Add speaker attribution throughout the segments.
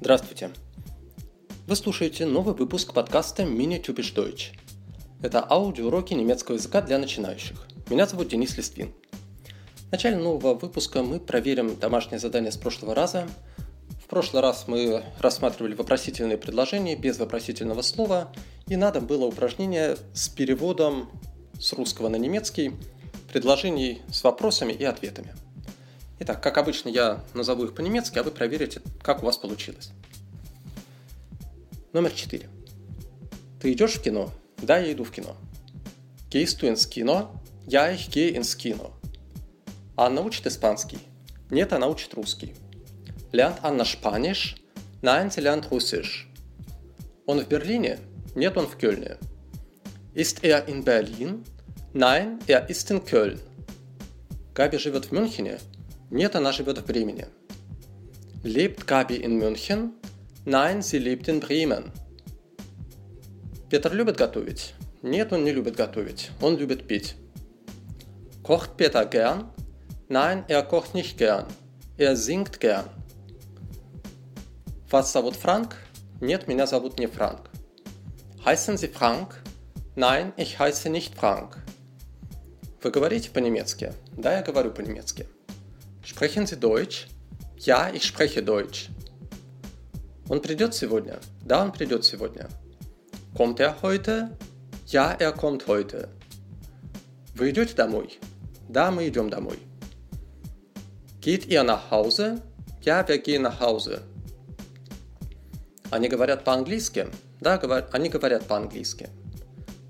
Speaker 1: Здравствуйте! Вы слушаете новый выпуск подкаста Mini Typisch Deutsch. Это аудиоуроки немецкого языка для начинающих. Меня зовут Денис Листвин. В начале нового выпуска мы проверим домашнее задание с прошлого раза. Прошлый раз мы рассматривали вопросительные предложения без вопросительного слова, и надо было упражнение с переводом с русского на немецкий предложений с вопросами и ответами. Итак, как обычно, я назову их по-немецки, а вы проверите, как у вас получилось. Номер 4. Ты идешь в кино? Да, я иду в кино. Gehst du ins Kino? Ja, ich gehe ins Kino. Анна учит испанский? Нет, она учит русский. Lernt Anna Spanisch? Nein, sie lernt Russisch. Он в Берлине? Нет, он в Кёльне. Ist er in Berlin? Nein, er ist in Köln. Габи живет в Мюнхене? Нет, она живет в Бремене. Lebt Gabi in München? Nein, sie lebt in Bremen. Петр любит готовить? Нет, он не любит готовить. Он любит пить. Kocht Peter gern? Nein, er kocht nicht gern. Er singt gern. Вас зовут Франк? Нет, меня зовут не Франк. Heißen Sie Frank? Nein, ich heiße nicht Frank. Вы говорите по-немецки? Да, я говорю по-немецки. Sprechen Sie Deutsch? Ja, ich spreche Deutsch. Он придет сегодня? Да, он придет сегодня. Kommt er heute? Ja, er kommt heute. Вы идете домой? Да, мы идем домой. Geht ihr nach Hause? Ja, wir gehen nach Hause. Они говорят по-английски? Да, они говорят по-английски.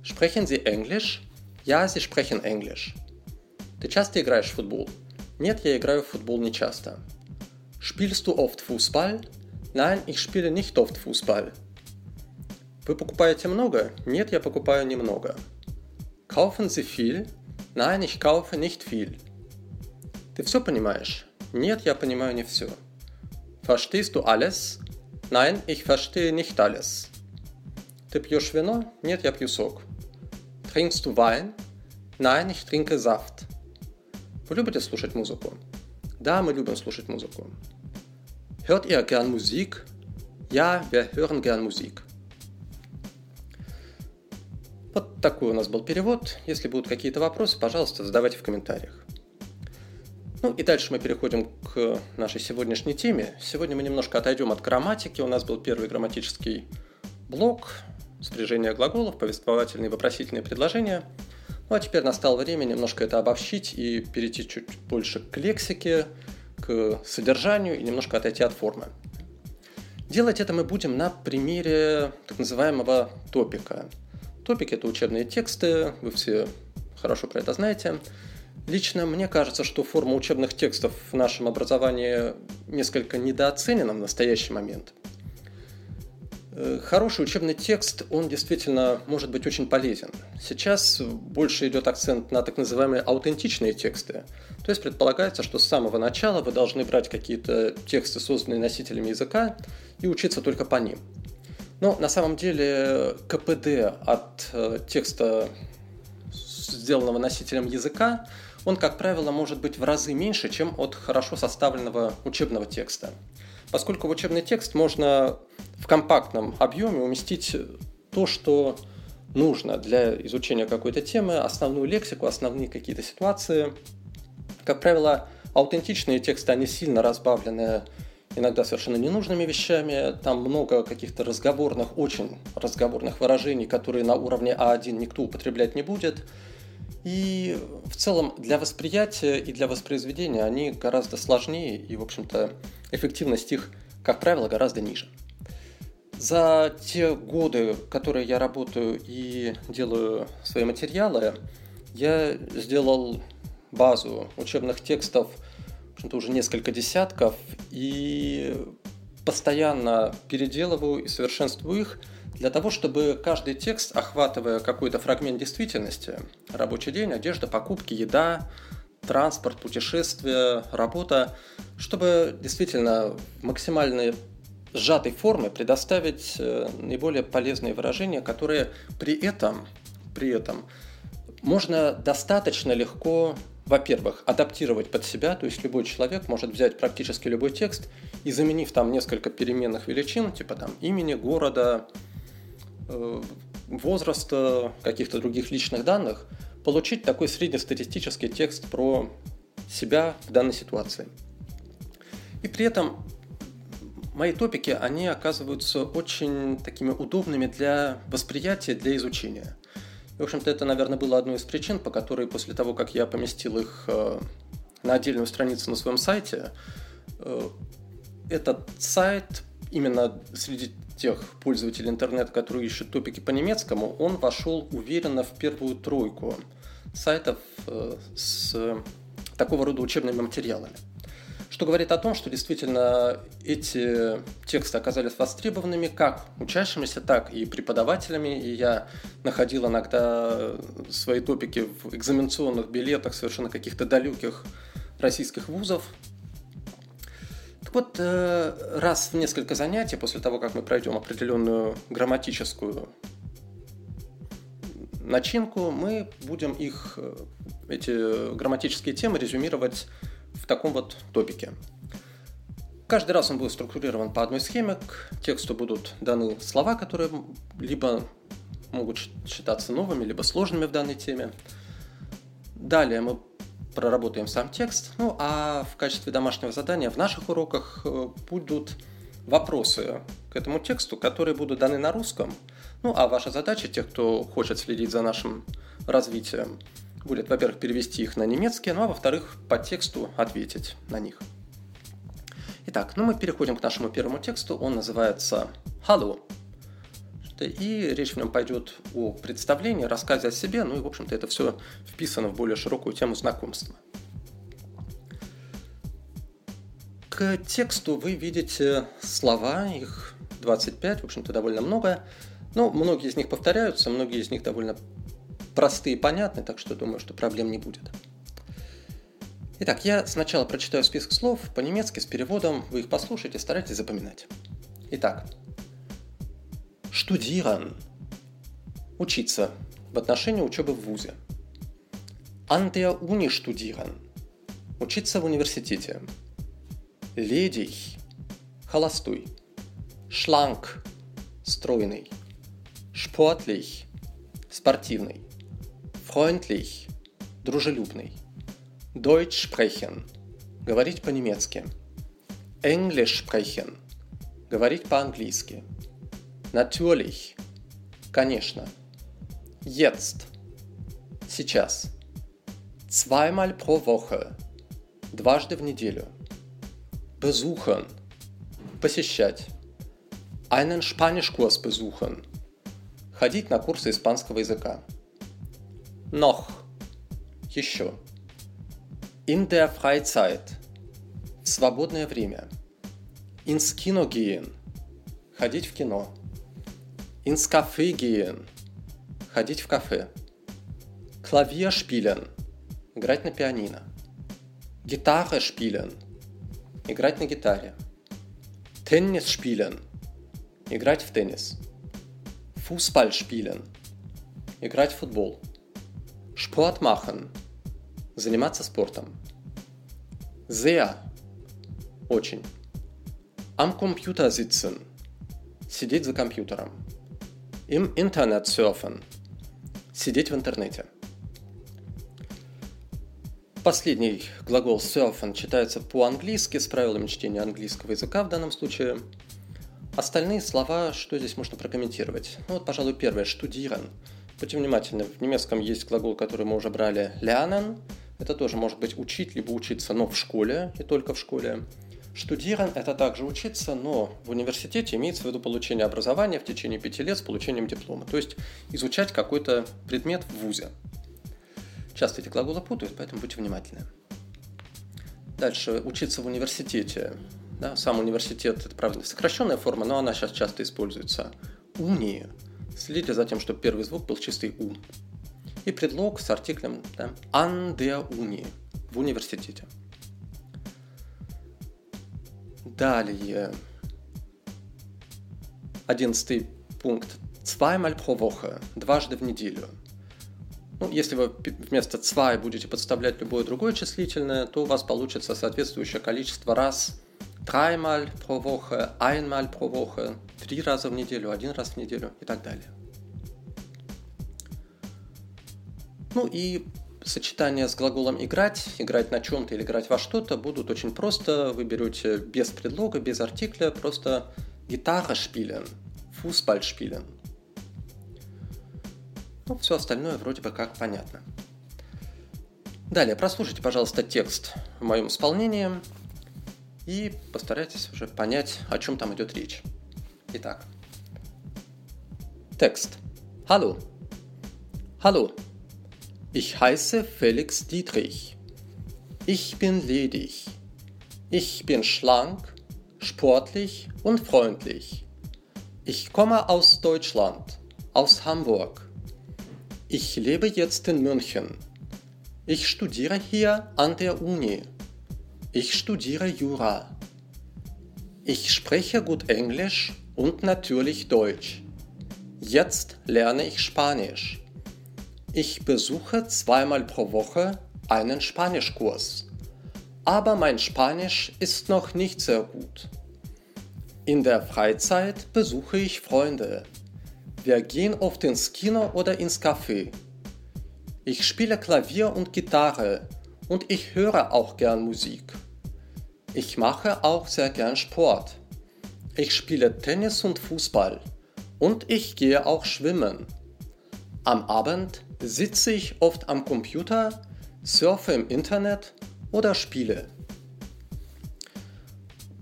Speaker 1: Sprechen Sie Englisch? Ja, sie sprechen Englisch. Ты часто играешь в футбол? Нет, я играю в футбол не часто. Spielst du oft Fußball? Nein, ich spiele nicht oft Fußball. Вы покупаете много? Нет, я покупаю немного. Kaufen Sie viel? Nein, ich kaufe nicht viel. Ты все понимаешь? Нет, я понимаю не все. Verstehst du alles? Nein, ich verstehe nicht alles. Ты пьешь вино? Нет, я пью сок. Trinkst du Wein? Nein, ich trinke Saft. Вы любите слушать музыку? Да, мы любим слушать музыку. Hört ihr gern Musik? Ja, wir hören gern Musik. Вот такой у нас был перевод. Если будут какие-то вопросы, пожалуйста, задавайте в комментариях. Ну и дальше мы переходим к нашей сегодняшней теме. Сегодня мы немножко отойдем от грамматики. У нас был первый грамматический блок, спряжение глаголов, повествовательные и вопросительные предложения – ну а теперь настало время немножко это обобщить и перейти чуть больше к лексике, к содержанию и немножко отойти от формы. Делать это мы будем на примере так называемого топика. Топик – это учебные тексты, вы все хорошо про это знаете. Лично мне кажется, что форма учебных текстов в нашем образовании несколько недооценена в настоящий момент – Э, хороший учебный текст, он действительно может быть очень полезен. Сейчас больше идет акцент на так называемые аутентичные тексты. То есть предполагается, что с самого начала вы должны брать какие-то тексты, созданные носителями языка, и учиться только по ним. Но на самом деле КПД от э, текста, сделанного носителем языка, он, как правило, может быть в разы меньше, чем от хорошо составленного учебного текста. Поскольку в учебный текст можно в компактном объеме уместить то, что нужно для изучения какой-то темы, основную лексику, основные какие-то ситуации. Как правило, аутентичные тексты, они сильно разбавлены иногда совершенно ненужными вещами. Там много каких-то разговорных, очень разговорных выражений, которые на уровне А1 никто употреблять не будет. И в целом для восприятия и для воспроизведения они гораздо сложнее, и, в общем-то, эффективность их, как правило, гораздо ниже. За те годы, которые я работаю и делаю свои материалы, я сделал базу учебных текстов, в общем-то, уже несколько десятков, и постоянно переделываю и совершенствую их для того, чтобы каждый текст, охватывая какой-то фрагмент действительности, рабочий день, одежда, покупки, еда, транспорт, путешествие, работа, чтобы действительно максимально сжатой формы предоставить э, наиболее полезные выражения, которые при этом, при этом можно достаточно легко, во-первых, адаптировать под себя, то есть любой человек может взять практически любой текст и заменив там несколько переменных величин, типа там имени, города, возраста, каких-то других личных данных, получить такой среднестатистический текст про себя в данной ситуации. И при этом мои топики, они оказываются очень такими удобными для восприятия, для изучения. И, в общем-то, это, наверное, было одной из причин, по которой после того, как я поместил их э, на отдельную страницу на своем сайте, э, этот сайт именно среди тех пользователей интернета, которые ищут топики по немецкому, он вошел уверенно в первую тройку сайтов э, с такого рода учебными материалами. Что говорит о том, что действительно эти тексты оказались востребованными как учащимися, так и преподавателями. И я находил иногда свои топики в экзаменационных билетах совершенно каких-то далеких российских вузов. Вот, э, раз в несколько занятий, после того, как мы пройдем определенную грамматическую начинку, мы будем их, э, эти грамматические темы резюмировать в таком вот топике. Каждый раз он будет структурирован по одной схеме, к тексту будут даны слова, которые либо могут считаться новыми, либо сложными в данной теме. Далее мы проработаем сам текст, ну а в качестве домашнего задания в наших уроках э, будут вопросы к этому тексту, которые будут даны на русском. Ну а ваша задача, тех, кто хочет следить за нашим развитием, будет, во-первых, перевести их на немецкий, ну а во-вторых, по тексту ответить на них. Итак, ну мы переходим к нашему первому тексту. Он называется «Hallo». И речь в нем пойдет о представлении, рассказе о себе, ну и, в общем-то, это все вписано в более широкую тему знакомства. К тексту вы видите слова, их 25, в общем-то, довольно много. Но многие из них повторяются, многие из них довольно простые и понятные, так что думаю, что проблем не будет. Итак, я сначала прочитаю список слов по-немецки с переводом, вы их послушайте, старайтесь запоминать. Итак, штудиран – учиться в отношении учебы в ВУЗе. Der Uni studieren – учиться в университете. Ледий – холостой. Schlank – стройный. Sportlich – спортивный freundlich – дружелюбный. Deutsch sprechen – говорить по-немецки. Englisch sprechen – говорить по-английски. Natürlich – конечно. Jetzt – сейчас. Zweimal pro Woche – дважды в неделю. Besuchen – посещать. Einen Spanischkurs besuchen – ходить на курсы испанского языка. Noch. Еще. In der Freizeit. В свободное время. Ins Kino gehen. Ходить в кино. Gehen. Ходить в кафе. Spielen. Играть на пианино. Gitarre spielen. Играть на гитаре. Tennis spielen. Играть в теннис. Fußball spielen. Играть в футбол. Sport machen. Заниматься спортом. Sehr. Очень. Am Computer sitzen. Сидеть за компьютером. Im Internet surfen. Сидеть в интернете. Последний глагол surfen читается по-английски с правилами чтения английского языка в данном случае. Остальные слова, что здесь можно прокомментировать? Ну вот, пожалуй, первое, штудиран. Будьте внимательны, в немецком есть глагол, который мы уже брали, lernen. Это тоже может быть учить, либо учиться, но в школе, и только в школе. Штудиран – это также учиться, но в университете имеется в виду получение образования в течение пяти лет с получением диплома. То есть изучать какой-то предмет в ВУЗе. Часто эти глаголы путают, поэтому будьте внимательны. Дальше учиться в университете. Да, сам университет – это, правда, сокращенная форма, но она сейчас часто используется. Уни Следите за тем, чтобы первый звук был чистый «у». И предлог с артиклем да, «an der Uni» – в университете. Далее. Одиннадцатый пункт. Zweimal pro Woche. Дважды в неделю. Ну, если вы вместо zwei будете подставлять любое другое числительное, то у вас получится соответствующее количество раз. Dreimal pro Woche, einmal pro Woche, три раза в неделю, один раз в неделю и так далее. Ну и сочетания с глаголом играть, играть на чем-то или играть во что-то будут очень просто. Вы берете без предлога, без артикля, просто гитара шпилен, фусбаль шпилен. Ну, все остальное вроде бы как понятно. Далее, прослушайте, пожалуйста, текст в моем исполнении и постарайтесь уже понять, о чем там идет речь. Итак, текст. Hallo. Hallo. Ich heiße Felix Dietrich. Ich bin ledig. Ich bin schlank, sportlich und freundlich. Ich komme aus Deutschland, aus Hamburg. Ich lebe jetzt in München. Ich studiere hier an der Uni. Ich studiere Jura. Ich spreche gut Englisch und natürlich Deutsch. Jetzt lerne ich Spanisch. Ich besuche zweimal pro Woche einen Spanischkurs. Aber mein Spanisch ist noch nicht sehr gut. In der Freizeit besuche ich Freunde. Wir gehen oft ins Kino oder ins Café. Ich spiele Klavier und Gitarre und ich höre auch gern Musik. Ich mache auch sehr gern Sport. Ich spiele Tennis und Fußball und ich gehe auch schwimmen. Am Abend sitze ich oft am Computer, surfe im Интернет oder spiele.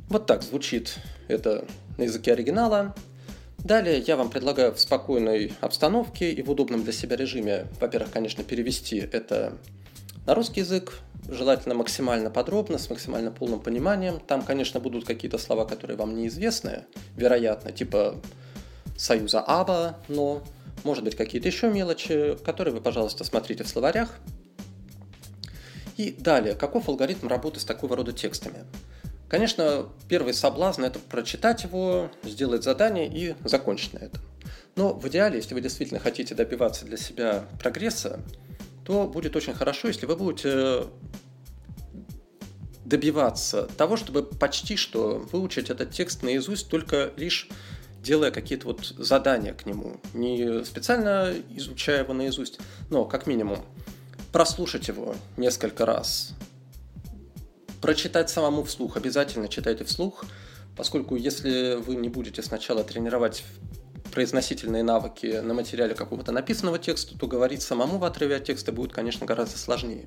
Speaker 1: Вот так звучит это на языке оригинала. Далее я вам предлагаю в спокойной обстановке и в удобном для себя режиме, во-первых, конечно, перевести это на русский язык, желательно максимально подробно, с максимально полным пониманием. Там, конечно, будут какие-то слова, которые вам неизвестны, вероятно, типа союза «аба», но может быть какие-то еще мелочи, которые вы, пожалуйста, смотрите в словарях. И далее, каков алгоритм работы с такого рода текстами? Конечно, первый соблазн – это прочитать его, сделать задание и закончить на этом. Но в идеале, если вы действительно хотите добиваться для себя прогресса, то будет очень хорошо, если вы будете добиваться того, чтобы почти что выучить этот текст наизусть только лишь делая какие-то вот задания к нему. Не специально изучая его наизусть, но как минимум прослушать его несколько раз. Прочитать самому вслух. Обязательно читайте вслух, поскольку если вы не будете сначала тренировать произносительные навыки на материале какого-то написанного текста, то говорить самому в отрыве от текста будет, конечно, гораздо сложнее.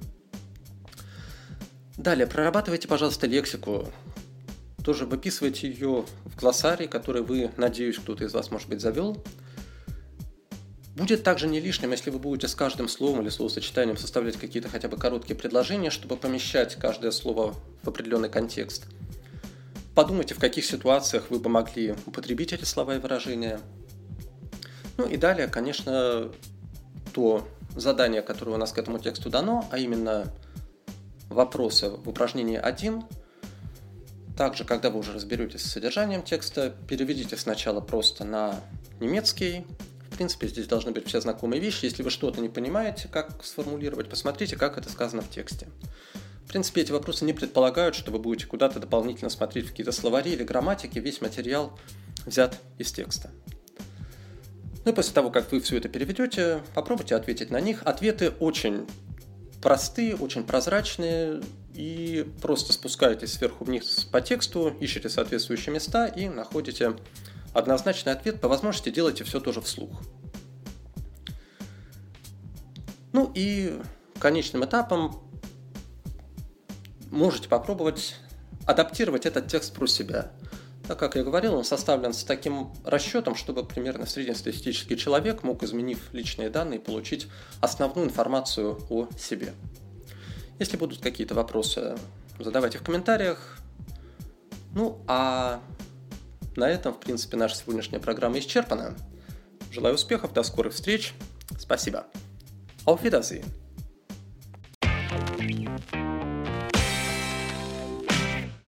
Speaker 1: Далее, прорабатывайте, пожалуйста, лексику тоже выписывайте ее в глоссарий, который вы, надеюсь, кто-то из вас, может быть, завел. Будет также не лишним, если вы будете с каждым словом или словосочетанием составлять какие-то хотя бы короткие предложения, чтобы помещать каждое слово в определенный контекст. Подумайте, в каких ситуациях вы бы могли употребить эти слова и выражения. Ну и далее, конечно, то задание, которое у нас к этому тексту дано, а именно вопросы в упражнении 1 – также, когда вы уже разберетесь с содержанием текста, переведите сначала просто на немецкий. В принципе, здесь должны быть все знакомые вещи. Если вы что-то не понимаете, как сформулировать, посмотрите, как это сказано в тексте. В принципе, эти вопросы не предполагают, что вы будете куда-то дополнительно смотреть в какие-то словари или грамматики. Весь материал взят из текста. Ну и после того, как вы все это переведете, попробуйте ответить на них. Ответы очень простые, очень прозрачные, и просто спускаетесь сверху вниз по тексту, ищете соответствующие места и находите однозначный ответ. По возможности делайте все тоже вслух. Ну и конечным этапом можете попробовать адаптировать этот текст про себя. Так как я говорил, он составлен с таким расчетом, чтобы примерно среднестатистический человек мог, изменив личные данные, получить основную информацию о себе. Если будут какие-то вопросы, задавайте в комментариях. Ну, а на этом, в принципе, наша сегодняшняя программа исчерпана. Желаю успехов, до скорых встреч. Спасибо. Auf Wiedersehen.